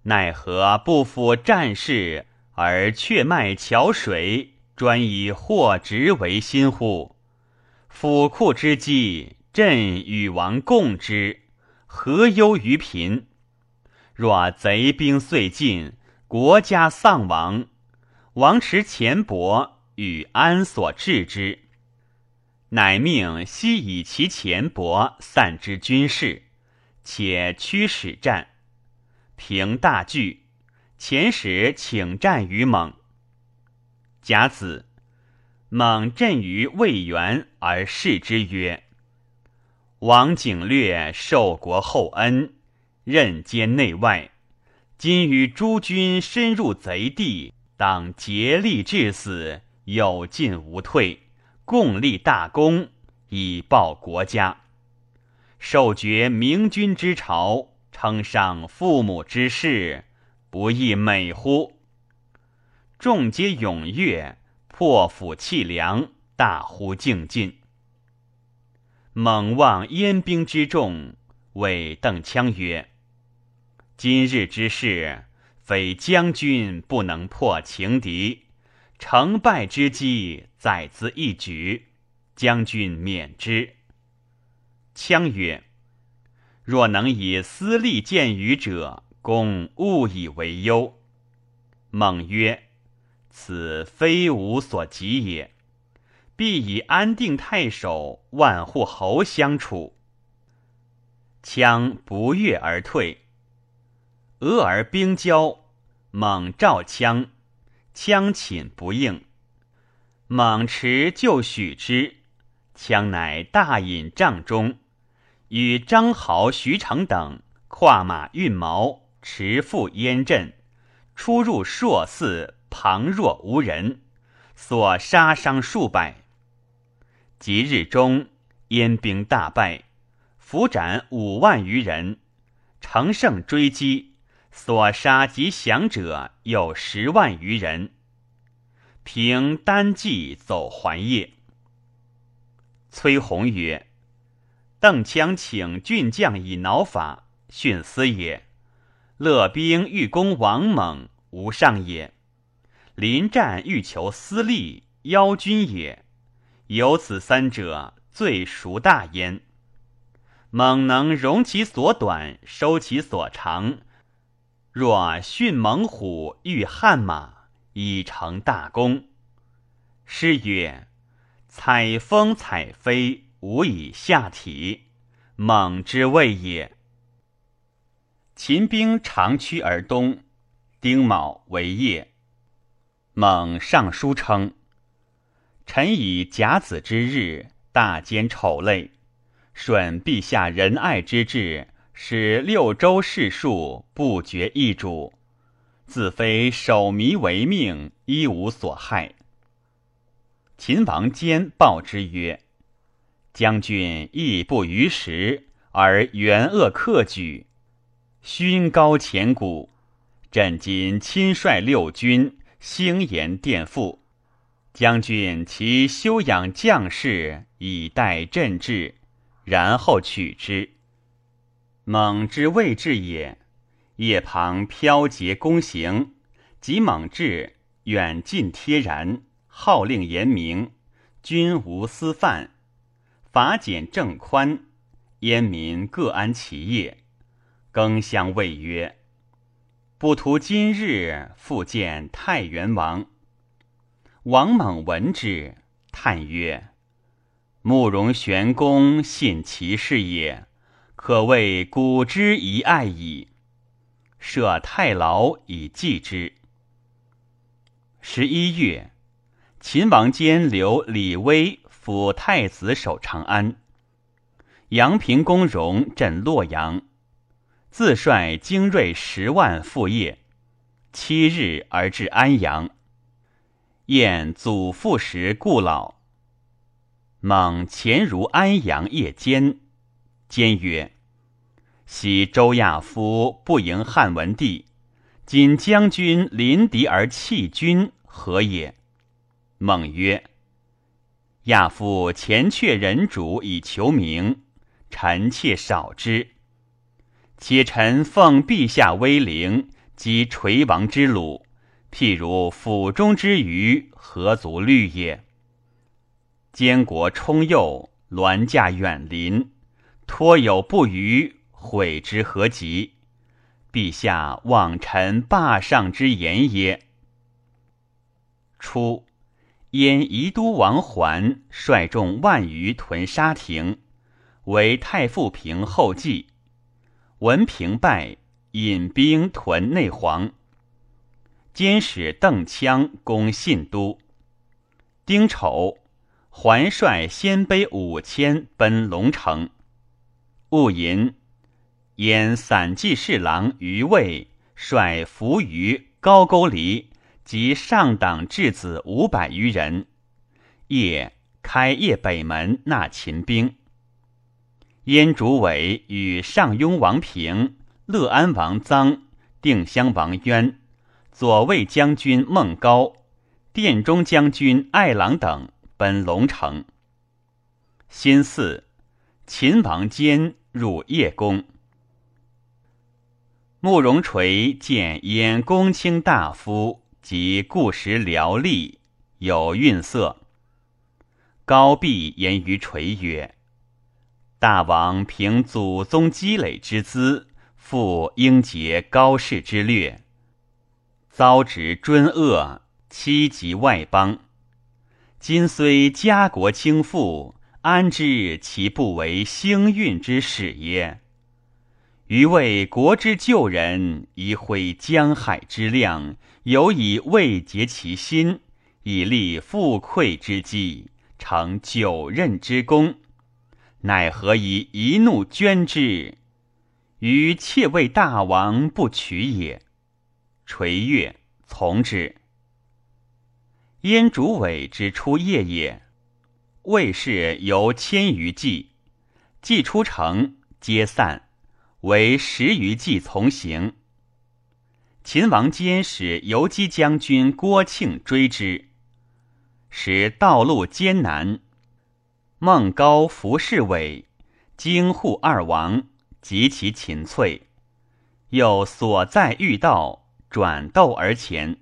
奈何不辅战事，而却卖桥水，专以货殖为心乎？府库之积，朕与王共之，何忧于贫？若贼兵遂尽，国家丧亡，王持钱帛。”与安所置之，乃命悉以其钱帛散之军事，且驱使战。平大惧，遣使请战于蒙。甲子，蒙阵于魏元而视之曰：“王景略受国厚恩，任兼内外，今与诸军深入贼地，当竭力致死。”有进无退，共立大功，以报国家。受爵明君之朝，称上父母之事，不亦美乎？众皆踊跃，破釜弃粮，大呼敬进。猛望燕兵之众，谓邓羌曰：“今日之事，非将军不能破情敌。”成败之机，在兹一举。将军免之。羌曰：“若能以私利见于者，公勿以为忧。”猛曰：“此非吾所及也，必以安定太守、万户侯相处。”羌不悦而退。俄而兵交，猛召羌，羌寝不应。猛驰就许之，羌乃大饮帐中，与张豪、徐成等跨马运矛，持赴燕阵，出入朔寺，旁若无人，所杀伤数百。即日中，燕兵大败，俘斩五万余人，乘胜追击。所杀及降者有十万余人。凭单骑走还业。崔弘曰：“邓羌请郡将以挠法，训思也。乐兵欲攻王猛，无上也。临战欲求私利，邀军也。有此三者，最孰大焉？猛能容其所短，收其所长。”若训猛虎，遇悍马，已成大功。诗曰：“采风采飞，无以下体，猛之谓也。”秦兵长驱而东，丁卯为夜。猛上书称：“臣以甲子之日，大奸丑类，顺陛下仁爱之志。”使六州士庶不绝一主，自非守迷为命，一无所害。秦王坚报之曰：“将军亦不逾时，而援恶克举，勋高前古。朕今亲率六军，兴言垫付。将军其修养将士，以待朕至，然后取之。”猛之未至也，夜旁飘节弓行，及猛至，远近贴然，号令严明，君无私犯，法简正宽，燕民各安其业。更相谓曰：“不图今日复见太原王。”王猛闻之，叹曰：“慕容玄公信其事也。”可谓古之一爱矣。设太牢以祭之。十一月，秦王坚留李威辅太子守长安。阳平公荣镇洛阳，自率精锐十万赴业，七日而至安阳。宴祖父时故老。猛潜如安阳夜间。坚曰：“昔周亚夫不迎汉文帝，今将军临敌而弃军，何也？”孟曰：“亚夫前却人主以求名，臣妾少之。且臣奉陛下威灵，及垂亡之鲁，譬如府中之鱼，何足虑也？监国冲右，銮驾远临。”托有不虞，悔之何及？陛下望臣霸上之言也？初，燕宜都王桓率众万余屯沙亭，为太傅平后继。闻平败，引兵屯内黄。兼使邓羌攻信都。丁丑，桓率鲜卑五千奔龙城。戊寅，燕散骑侍郎于卫率伏于高句丽及上党质子五百余人，夜开邺北门纳秦兵。燕主伟与上庸王平、乐安王臧、定襄王渊、左卫将军孟高、殿中将军爱郎等奔龙城。辛巳，秦王坚。入叶宫，慕容垂见燕公卿大夫及故时僚吏有愠色。高必言于垂曰：“大王凭祖宗积累之资，复应结高氏之略，遭执尊恶，欺及外邦。今虽家国倾覆，安知其不为兴运之始耶？余为国之救人，宜挥江海之量，有以慰藉其心，以立富贵之基。”成九任之功，奈何以一怒捐之？余妾为大王不取也。垂月从之。燕主委之出夜也，魏氏由千余骑，骑出城皆散，为十余骑从行。秦王坚使游击将军郭庆追之。使道路艰难，孟高、服侍卫、京护二王极其勤粹，又所在遇道，转斗而前。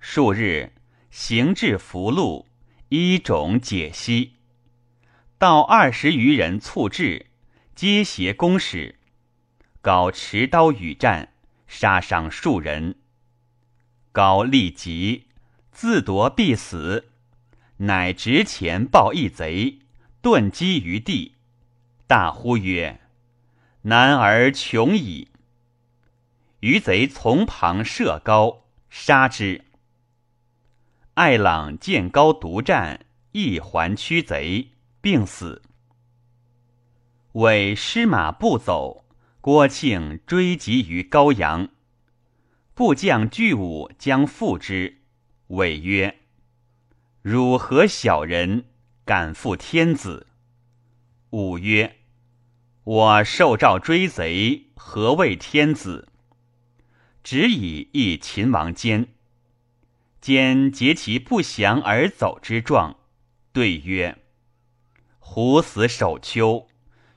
数日行至福禄，一种解析，到二十余人促至，皆携弓矢，高持刀与战，杀伤数人。高立即自夺必死。乃执前报一贼，顿击于地，大呼曰：“男儿穷矣！”余贼从旁射高，杀之。艾朗见高独战，一还驱贼，病死。为失马不走，郭庆追及于高阳，部将巨武将复之，谓曰。汝何小人，敢负天子？武曰：“我受诏追贼，何谓天子？”只以一秦王坚。兼结其不降而走之状，对曰：“虎死守丘，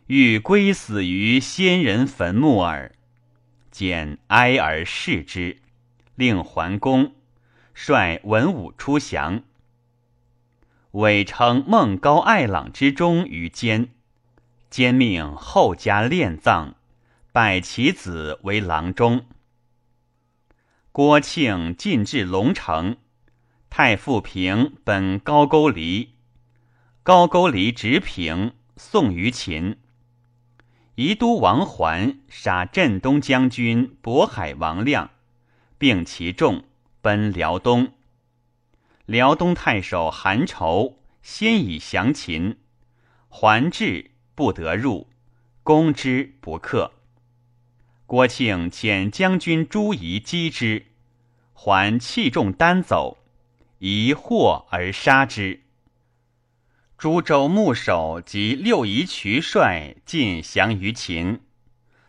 欲归死于先人坟墓耳。”坚哀而视之，令桓公，率文武出降。伪称孟高、爱朗之忠于坚，坚命后加殓葬，拜其子为郎中。郭庆进至龙城，太傅平本高句丽，高句丽直平送于秦。宜都王桓杀镇东将军渤海王亮，并其众，奔辽东。辽东太守韩稠先已降秦，还至不得入，攻之不克。郭庆遣将军朱仪击之，还弃重单走，疑惑而杀之。诸州牧守及六夷渠帅尽降于秦，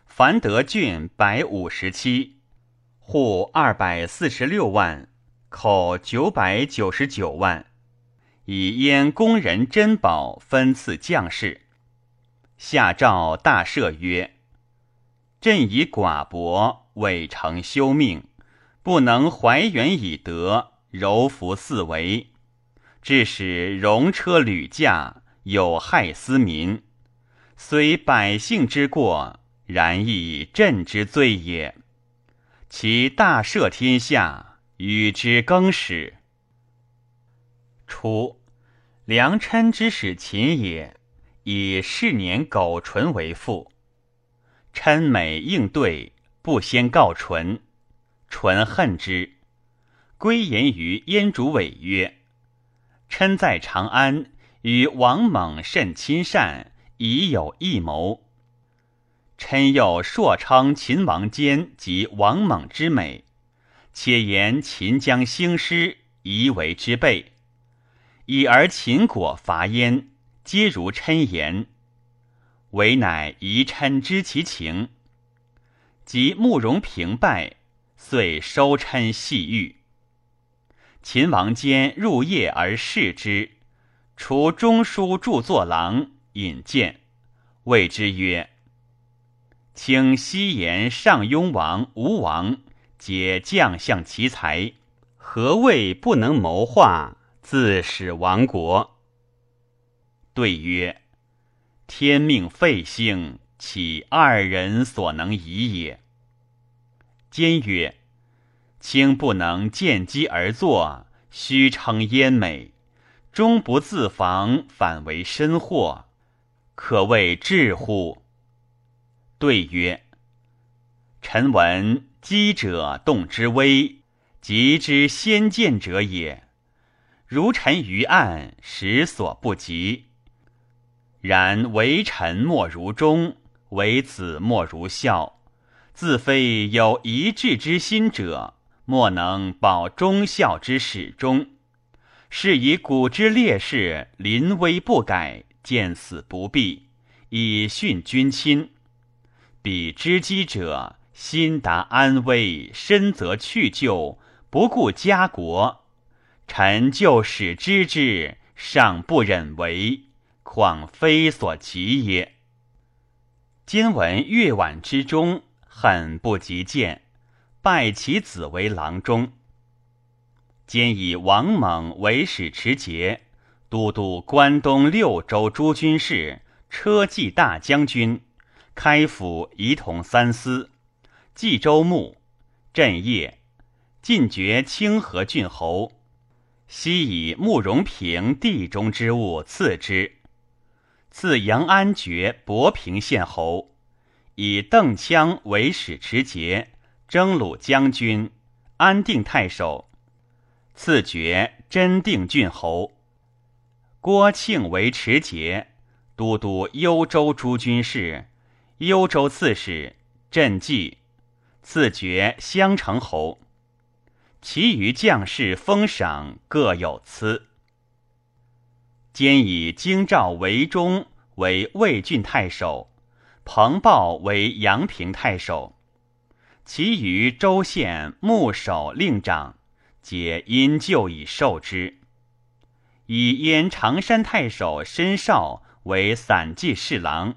樊德郡百五十七，户二百四十六万。口九百九十九万，以燕工人珍宝分赐将士。下诏大赦曰：“朕以寡薄，未成休命，不能怀远以德，柔服四围，致使戎车屡驾，有害斯民。虽百姓之过，然亦朕之罪也。其大赦天下。”与之更始。初，良琛之使秦也，以是年苟纯为父。琛美应对，不先告纯，纯恨之，归言于燕主委曰：“琛在长安，与王猛甚亲善，已有异谋。琛又硕称秦王坚及王猛之美。”且言秦将兴师，宜为之备。已而秦果伐燕，皆如琛言。唯乃宜琛知其情。及慕容平败，遂收琛细狱。秦王坚入夜而视之，除中书著作郎引荐，谓之曰：“卿西言上庸王吴王。”皆将相奇才，何谓不能谋划，自使亡国？对曰：“天命废兴，岂二人所能移也？”坚曰：“卿不能见机而作，虚称焉美，终不自防，反为身祸，可谓智乎？”对曰：“臣闻机者动之微，急之先见者也。如臣于案，实所不及。”然为臣莫如忠，为子莫如孝。自非有一志之心者，莫能保忠孝之始终。是以古之烈士临危不改，见死不避，以殉君亲。彼知机者，心达安危，身则去就，不顾家国。臣就使知之，尚不忍为。况非所及也。今闻越晚之中，很不及见，拜其子为郎中。兼以王猛为使持节，都督关东六州诸军事，车骑大将军，开府仪同三司，冀州牧，镇业，进爵清河郡侯。悉以慕容平地中之物赐之。赐阳安爵博平县侯，以邓羌为使持节、征虏将军、安定太守。赐爵真定郡侯。郭庆为持节，都督幽州诸军事，幽州刺史，镇济。赐爵襄城侯。其余将士封赏各有赐。兼以京兆为中，为魏郡太守；彭豹为阳平太守。其余州县牧守令长，皆因旧以受之。以燕常山太守申绍为散骑侍郎，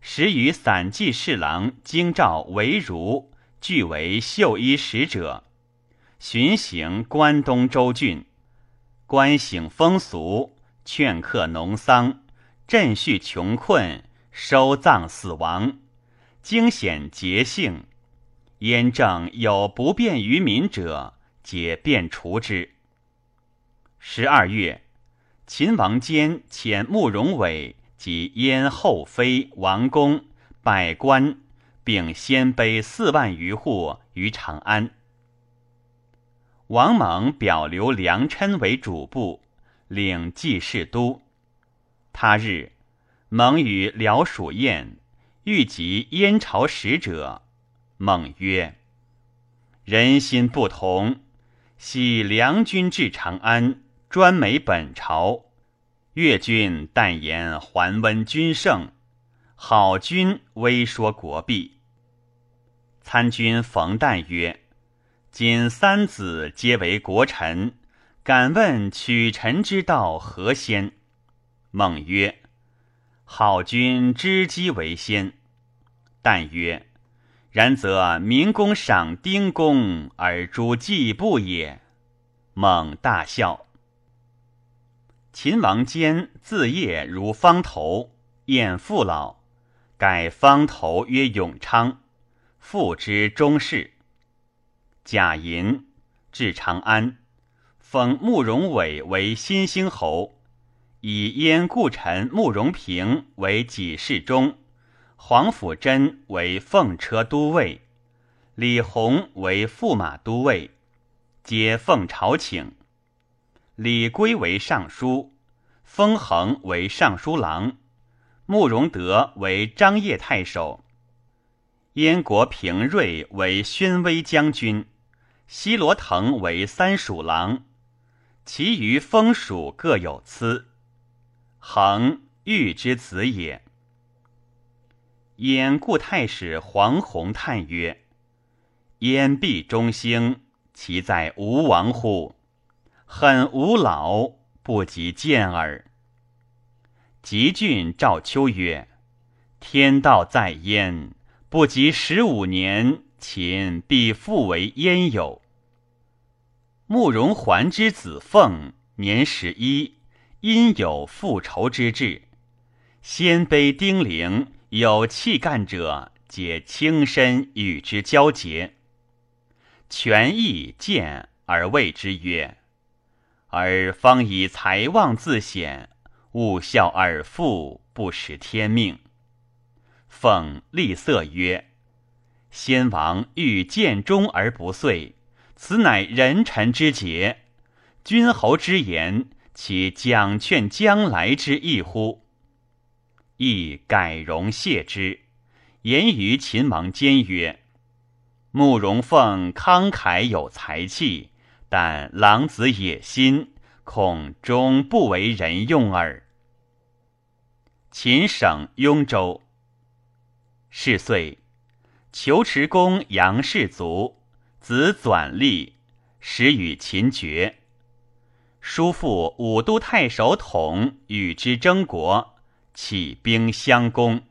时与散骑侍郎京兆为儒，俱为绣衣使者，巡行关东州郡，观省风俗。劝客农桑，赈恤穷困，收葬死亡，惊险节性。燕政有不便于民者，皆便除之。十二月，秦王坚遣慕容伟及燕后妃王公百官，并鲜卑四万余户于长安。王猛表留梁琛为主簿。领济世都。他日，蒙与辽属宴，欲及燕朝使者。猛曰：“人心不同。昔梁军至长安，专美本朝。越军但言桓温君盛，好君微说国弊。”参军冯旦曰：“今三子皆为国臣。”敢问取臣之道何先？孟曰：“好君知机为先。”但曰：“然则民公赏丁公而诛季布也。”孟大笑。秦王坚自业如方头，晏父老，改方头曰永昌，父之中士。贾寅至长安。封慕容伟为新兴侯，以燕故臣慕容平为己事中，黄甫贞为奉车都尉，李弘为驸马都尉，皆奉朝请。李圭为尚书，封衡为尚书郎，慕容德为张掖太守，燕国平瑞为宣威将军，西罗腾为三蜀郎。其余封属各有疵。恒玉之子也。燕故太史黄宏叹曰：“燕必中兴，其在吴王乎？恨吾老，不及见耳。”吉郡赵秋曰：“天道在燕，不及十五年，秦必复为燕有。”慕容桓之子凤年十一，因有复仇之志。鲜卑丁零有气干者，皆轻身与之交结。权益见而谓之曰：“而方以财旺自显，勿效尔父，不识天命。”奉厉色曰：“先王欲见忠而不遂，此乃人臣之节。君侯之言，其讲劝将来之意乎？”亦改容谢之，言于秦王坚曰：“慕容凤慷慨有才气，但狼子野心，恐终不为人用耳。”秦省雍州。是岁，求持公杨氏族子纂立，始与秦绝。叔父武都太守统与之争国。起兵相攻，